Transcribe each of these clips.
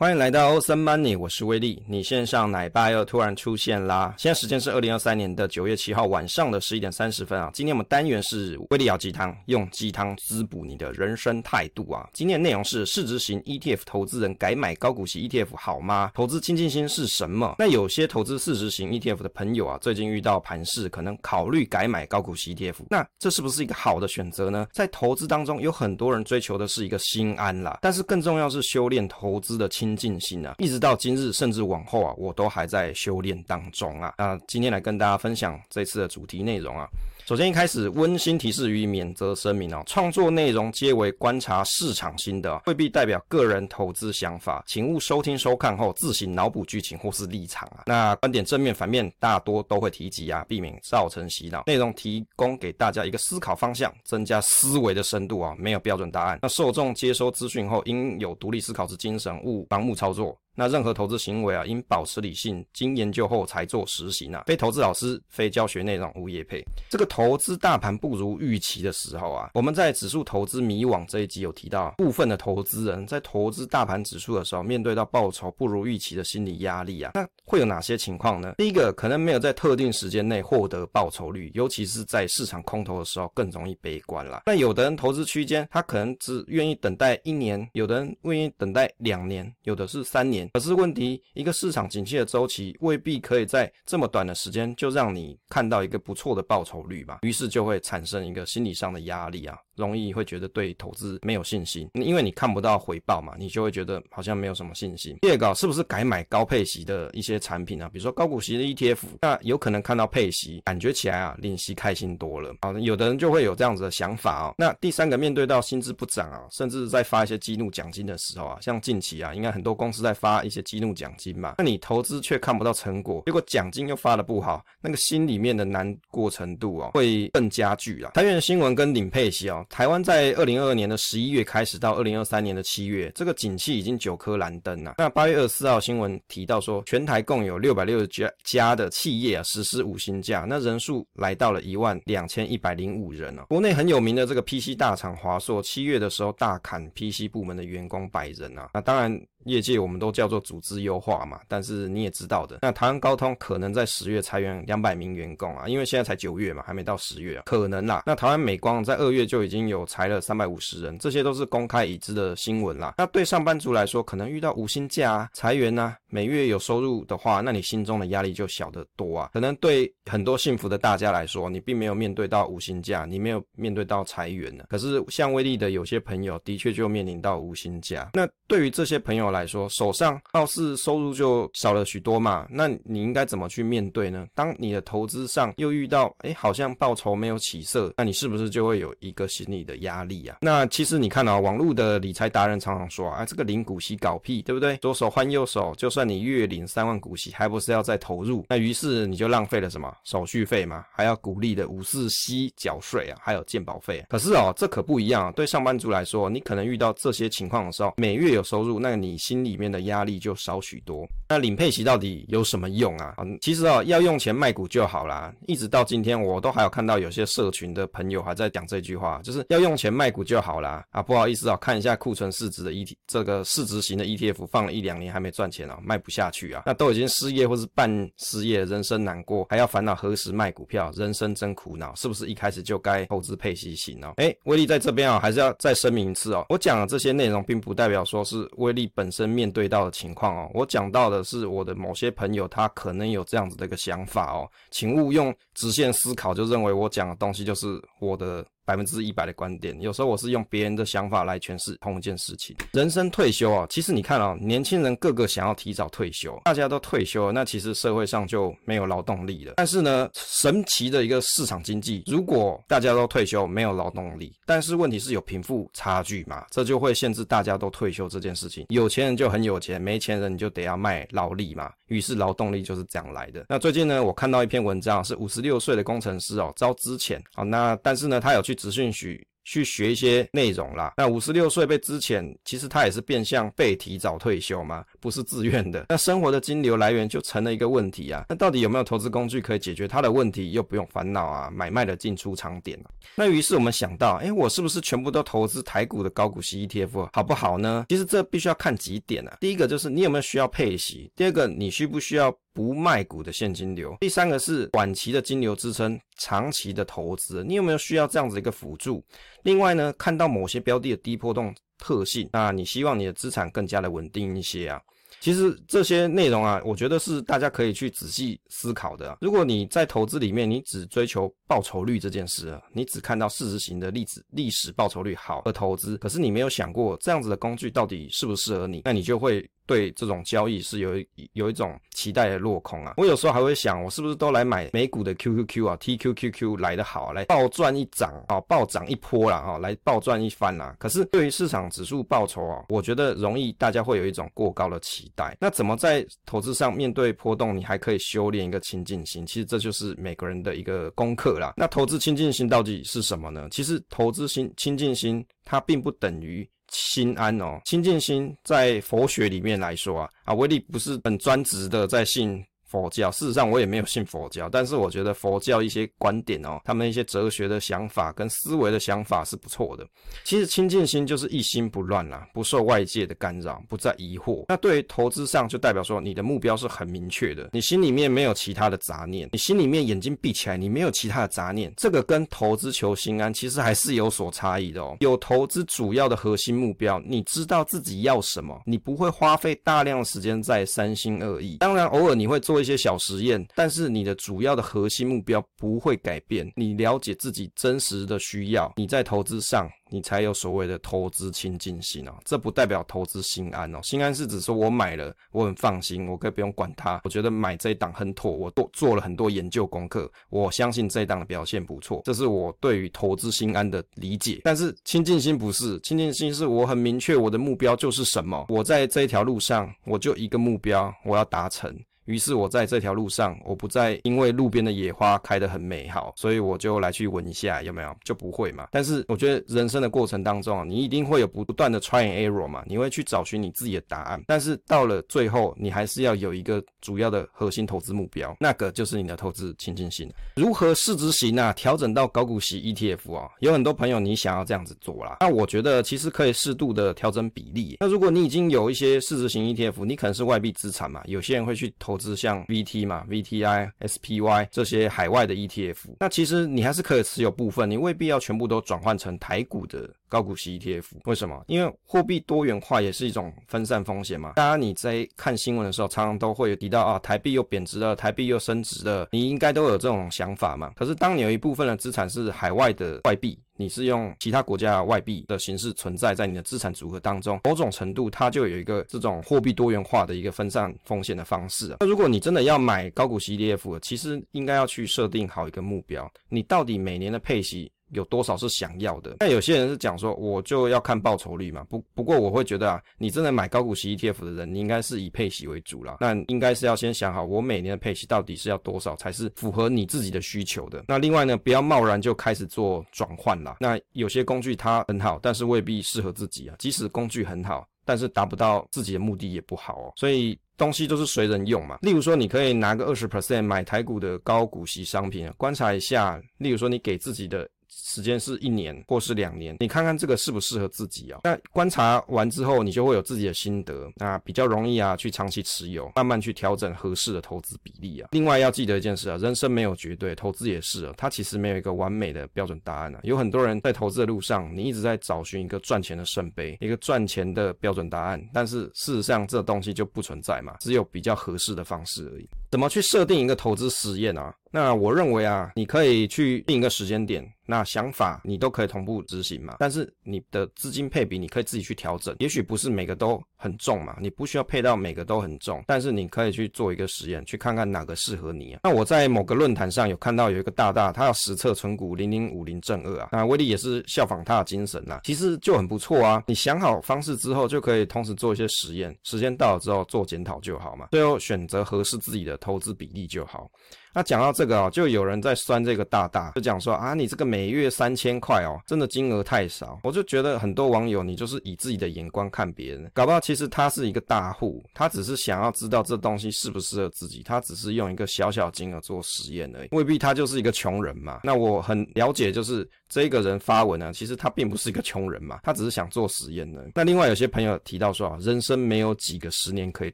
欢迎来到欧森 Money，我是威利。你线上奶爸又突然出现啦！现在时间是二零二三年的九月七号晚上的十一点三十分啊。今天我们单元是威利熬鸡汤，用鸡汤滋补你的人生态度啊。今天的内容是市值型 ETF 投资人改买高股息 ETF 好吗？投资亲近心是什么？那有些投资市值型 ETF 的朋友啊，最近遇到盘势，可能考虑改买高股息 ETF。那这是不是一个好的选择呢？在投资当中，有很多人追求的是一个心安啦，但是更重要是修炼投资的亲。精进心啊，一直到今日，甚至往后啊，我都还在修炼当中啊。那今天来跟大家分享这次的主题内容啊。首先一开始温馨提示与免责声明哦，创作内容皆为观察市场心得，未必代表个人投资想法，请勿收听收看后自行脑补剧情或是立场啊。那观点正面反面大多都会提及啊，避免造成洗脑。内容提供给大家一个思考方向，增加思维的深度啊，没有标准答案。那受众接收资讯后应有独立思考之精神，勿盲目操作。那任何投资行为啊，应保持理性，经研究后才做实行啊。非投资老师，非教学内容，无业配。这个投资大盘不如预期的时候啊，我们在指数投资迷惘这一集有提到，部分的投资人在投资大盘指数的时候，面对到报酬不如预期的心理压力啊，那会有哪些情况呢？第一个，可能没有在特定时间内获得报酬率，尤其是在市场空头的时候，更容易悲观啦。那有的人投资区间，他可能只愿意等待一年，有的人愿意等待两年，有的是三年。可是问题，一个市场景气的周期未必可以在这么短的时间就让你看到一个不错的报酬率吧，于是就会产生一个心理上的压力啊。容易会觉得对投资没有信心，因为你看不到回报嘛，你就会觉得好像没有什么信心。第二个是不是改买高配息的一些产品啊？比如说高股息的 ETF，那有可能看到配息，感觉起来啊，领息开心多了啊。有的人就会有这样子的想法哦。那第三个，面对到薪资不涨啊，甚至在发一些激怒奖金的时候啊，像近期啊，应该很多公司在发一些激怒奖金嘛，那你投资却看不到成果，结果奖金又发得不好，那个心里面的难过程度啊，会更加剧啊。台元新闻跟领配息哦。台湾在二零二二年的十一月开始到二零二三年的七月，这个景气已经九颗蓝灯了。那八月二十四号新闻提到说，全台共有六百六十家家的企业啊实施五星假，那人数来到了一万两千一百零五人哦。国内很有名的这个 PC 大厂华硕，七月的时候大砍 PC 部门的员工百人啊。那当然。业界我们都叫做组织优化嘛，但是你也知道的，那台湾高通可能在十月裁员两百名员工啊，因为现在才九月嘛，还没到十月啊，可能啦。那台湾美光在二月就已经有裁了三百五十人，这些都是公开已知的新闻啦。那对上班族来说，可能遇到无薪假啊、裁员啊，每月有收入的话，那你心中的压力就小得多啊。可能对很多幸福的大家来说，你并没有面对到无薪假，你没有面对到裁员呢。可是像威利的有些朋友，的确就面临到无薪假。那对于这些朋友来，说，手上貌似收入就少了许多嘛，那你应该怎么去面对呢？当你的投资上又遇到，哎，好像报酬没有起色，那你是不是就会有一个心理的压力啊？那其实你看啊，网络的理财达人常常说啊，这个领股息搞屁，对不对？左手换右手，就算你月领三万股息，还不是要再投入？那于是你就浪费了什么手续费嘛，还要股利的五四息缴税啊，还有健保费。可是哦，这可不一样啊，对上班族来说，你可能遇到这些情况的时候，每月有收入，那你。心里面的压力就少许多。那领配息到底有什么用啊？其实哦，要用钱卖股就好啦。一直到今天，我都还有看到有些社群的朋友还在讲这句话，就是要用钱卖股就好啦。啊，不好意思啊，看一下库存市值的 ET 这个市值型的 ETF 放了一两年还没赚钱啊，卖不下去啊。那都已经失业或是半失业，人生难过，还要烦恼何时卖股票，人生真苦恼。是不是一开始就该投资配息型哦？诶，威力在这边啊，还是要再声明一次哦，我讲的这些内容并不代表说是威力本本身面对到的情况哦，我讲到的。是我的某些朋友，他可能有这样子的一个想法哦，请勿用直线思考就认为我讲的东西就是我的。百分之一百的观点，有时候我是用别人的想法来诠释同一件事情。人生退休啊，其实你看啊，年轻人个个想要提早退休，大家都退休了，那其实社会上就没有劳动力了。但是呢，神奇的一个市场经济，如果大家都退休，没有劳动力，但是问题是有贫富差距嘛，这就会限制大家都退休这件事情。有钱人就很有钱，没钱人你就得要卖劳力嘛，于是劳动力就是这样来的。那最近呢，我看到一篇文章，是五十六岁的工程师哦，招资前，好，那但是呢，他有去。职训许去学一些内容啦。那五十六岁被资遣，其实他也是变相被提早退休嘛，不是自愿的。那生活的金流来源就成了一个问题啊。那到底有没有投资工具可以解决他的问题，又不用烦恼啊买卖的进出场点？那于是我们想到，哎，我是不是全部都投资台股的高股息 ETF 好不好呢？其实这必须要看几点啊。第一个就是你有没有需要配息，第二个你需不需要不卖股的现金流，第三个是短期的金流支撑。长期的投资，你有没有需要这样子一个辅助？另外呢，看到某些标的的低波动特性，那你希望你的资产更加的稳定一些啊。其实这些内容啊，我觉得是大家可以去仔细思考的。如果你在投资里面，你只追求报酬率这件事，你只看到事实型的例子历史报酬率好的投资，可是你没有想过这样子的工具到底适不适合你，那你就会。对这种交易是有有一种期待的落空啊，我有时候还会想，我是不是都来买美股的 QQQ 啊，TQQQ 来得好，来暴赚一涨啊，暴涨一波啦啊，来暴赚一番啦。可是对于市场指数报酬啊，我觉得容易大家会有一种过高的期待。那怎么在投资上面对波动，你还可以修炼一个亲近心？其实这就是每个人的一个功课啦。那投资亲近心到底是什么呢？其实投资心亲近心，它并不等于。心安哦，清净心在佛学里面来说啊，啊，威力不是很专职的在信。佛教，事实上我也没有信佛教，但是我觉得佛教一些观点哦，他们一些哲学的想法跟思维的想法是不错的。其实清净心就是一心不乱啦，不受外界的干扰，不再疑惑。那对于投资上，就代表说你的目标是很明确的，你心里面没有其他的杂念，你心里面眼睛闭起来，你没有其他的杂念。这个跟投资求心安其实还是有所差异的哦。有投资主要的核心目标，你知道自己要什么，你不会花费大量时间在三心二意。当然，偶尔你会做。一些小实验，但是你的主要的核心目标不会改变。你了解自己真实的需要，你在投资上。你才有所谓的投资亲近心哦，这不代表投资心安哦。心安是指说我买了，我很放心，我可以不用管它。我觉得买这一档很妥，我做做了很多研究功课，我相信这一档的表现不错，这是我对于投资心安的理解。但是亲近心不是，亲近心是我很明确我的目标就是什么，我在这一条路上我就一个目标，我要达成。于是我在这条路上，我不再因为路边的野花开得很美好，所以我就来去闻一下，有没有？就不会嘛。但是我觉得人生的过程当中啊，你一定会有不断的 try and error 嘛，你会去找寻你自己的答案。但是到了最后，你还是要有一个主要的核心投资目标，那个就是你的投资情境性。如何市值型啊，调整到高股息 ETF 啊？有很多朋友你想要这样子做啦，那我觉得其实可以适度的调整比例。那如果你已经有一些市值型 ETF，你可能是外币资产嘛，有些人会去投。资像 VT 嘛，VTI、SPY 这些海外的 ETF，那其实你还是可以持有部分，你未必要全部都转换成台股的高股息 ETF。为什么？因为货币多元化也是一种分散风险嘛。大家你在看新闻的时候，常常都会有提到啊，台币又贬值了，台币又升值了，你应该都有这种想法嘛。可是当你有一部分的资产是海外的外币。你是用其他国家外币的形式存在在你的资产组合当中，某种程度它就有一个这种货币多元化的一个分散风险的方式。那如果你真的要买高股息 ETF，其实应该要去设定好一个目标，你到底每年的配息。有多少是想要的？那有些人是讲说，我就要看报酬率嘛。不不过我会觉得啊，你真的买高股息 ETF 的人，你应该是以配息为主啦。那应该是要先想好，我每年的配息到底是要多少才是符合你自己的需求的。那另外呢，不要贸然就开始做转换啦。那有些工具它很好，但是未必适合自己啊。即使工具很好，但是达不到自己的目的也不好哦。所以东西都是随人用嘛。例如说，你可以拿个二十 percent 买台股的高股息商品，观察一下。例如说，你给自己的。时间是一年或是两年，你看看这个适不适合自己啊？那观察完之后，你就会有自己的心得，那比较容易啊，去长期持有，慢慢去调整合适的投资比例啊。另外要记得一件事啊，人生没有绝对，投资也是啊，它其实没有一个完美的标准答案啊。有很多人在投资的路上，你一直在找寻一个赚钱的圣杯，一个赚钱的标准答案，但是事实上这东西就不存在嘛，只有比较合适的方式而已。怎么去设定一个投资实验啊？那我认为啊，你可以去定一个时间点，那想法你都可以同步执行嘛。但是你的资金配比你可以自己去调整，也许不是每个都很重嘛，你不需要配到每个都很重，但是你可以去做一个实验，去看看哪个适合你啊。那我在某个论坛上有看到有一个大大，他要实测存股零零五零正二啊，那威力也是效仿他的精神啦，其实就很不错啊。你想好方式之后，就可以同时做一些实验，时间到了之后做检讨就好嘛，最后选择合适自己的投资比例就好。那讲到这个哦，就有人在酸这个大大，就讲说啊，你这个每月三千块哦，真的金额太少。我就觉得很多网友，你就是以自己的眼光看别人，搞不好其实他是一个大户，他只是想要知道这东西适不适合自己，他只是用一个小小金额做实验而已，未必他就是一个穷人嘛。那我很了解，就是这个人发文呢，其实他并不是一个穷人嘛，他只是想做实验的。那另外有些朋友提到说啊，人生没有几个十年可以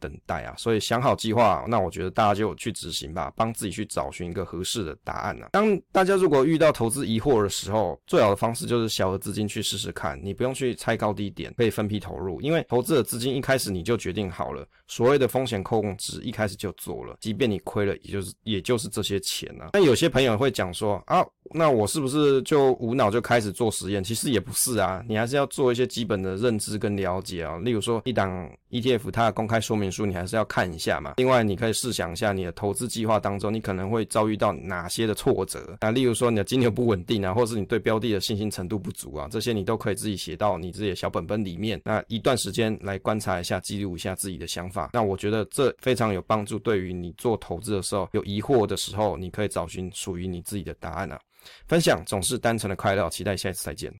等待啊，所以想好计划，那我觉得大家就去执行吧，帮自己去找寻一个合适的答案啊。当大家如果遇到投资疑惑的时候，最好的方式就是小额资金去试试看，你不用去猜高低点，可以分批投入，因为投资的资金一开始你就决定好了，所谓的风险控制一开始就做了，即便你亏了，也就是也就是这些钱啊。那有些朋友会讲说啊，那我是不是就无脑就开始做实验？其实也不是啊，你还是要做一些基本的认知跟了解啊。例如说一档 ETF，它的公开说明书你还是要看一下嘛。另外，你可以试想一下你的投资计划当中，你可可能会遭遇到哪些的挫折啊？例如说你的金流不稳定啊，或是你对标的的信心程度不足啊，这些你都可以自己写到你自己的小本本里面。那一段时间来观察一下，记录一下自己的想法。那我觉得这非常有帮助，对于你做投资的时候有疑惑的时候，你可以找寻属于你自己的答案啊。分享总是单纯的快乐，期待下一次再见。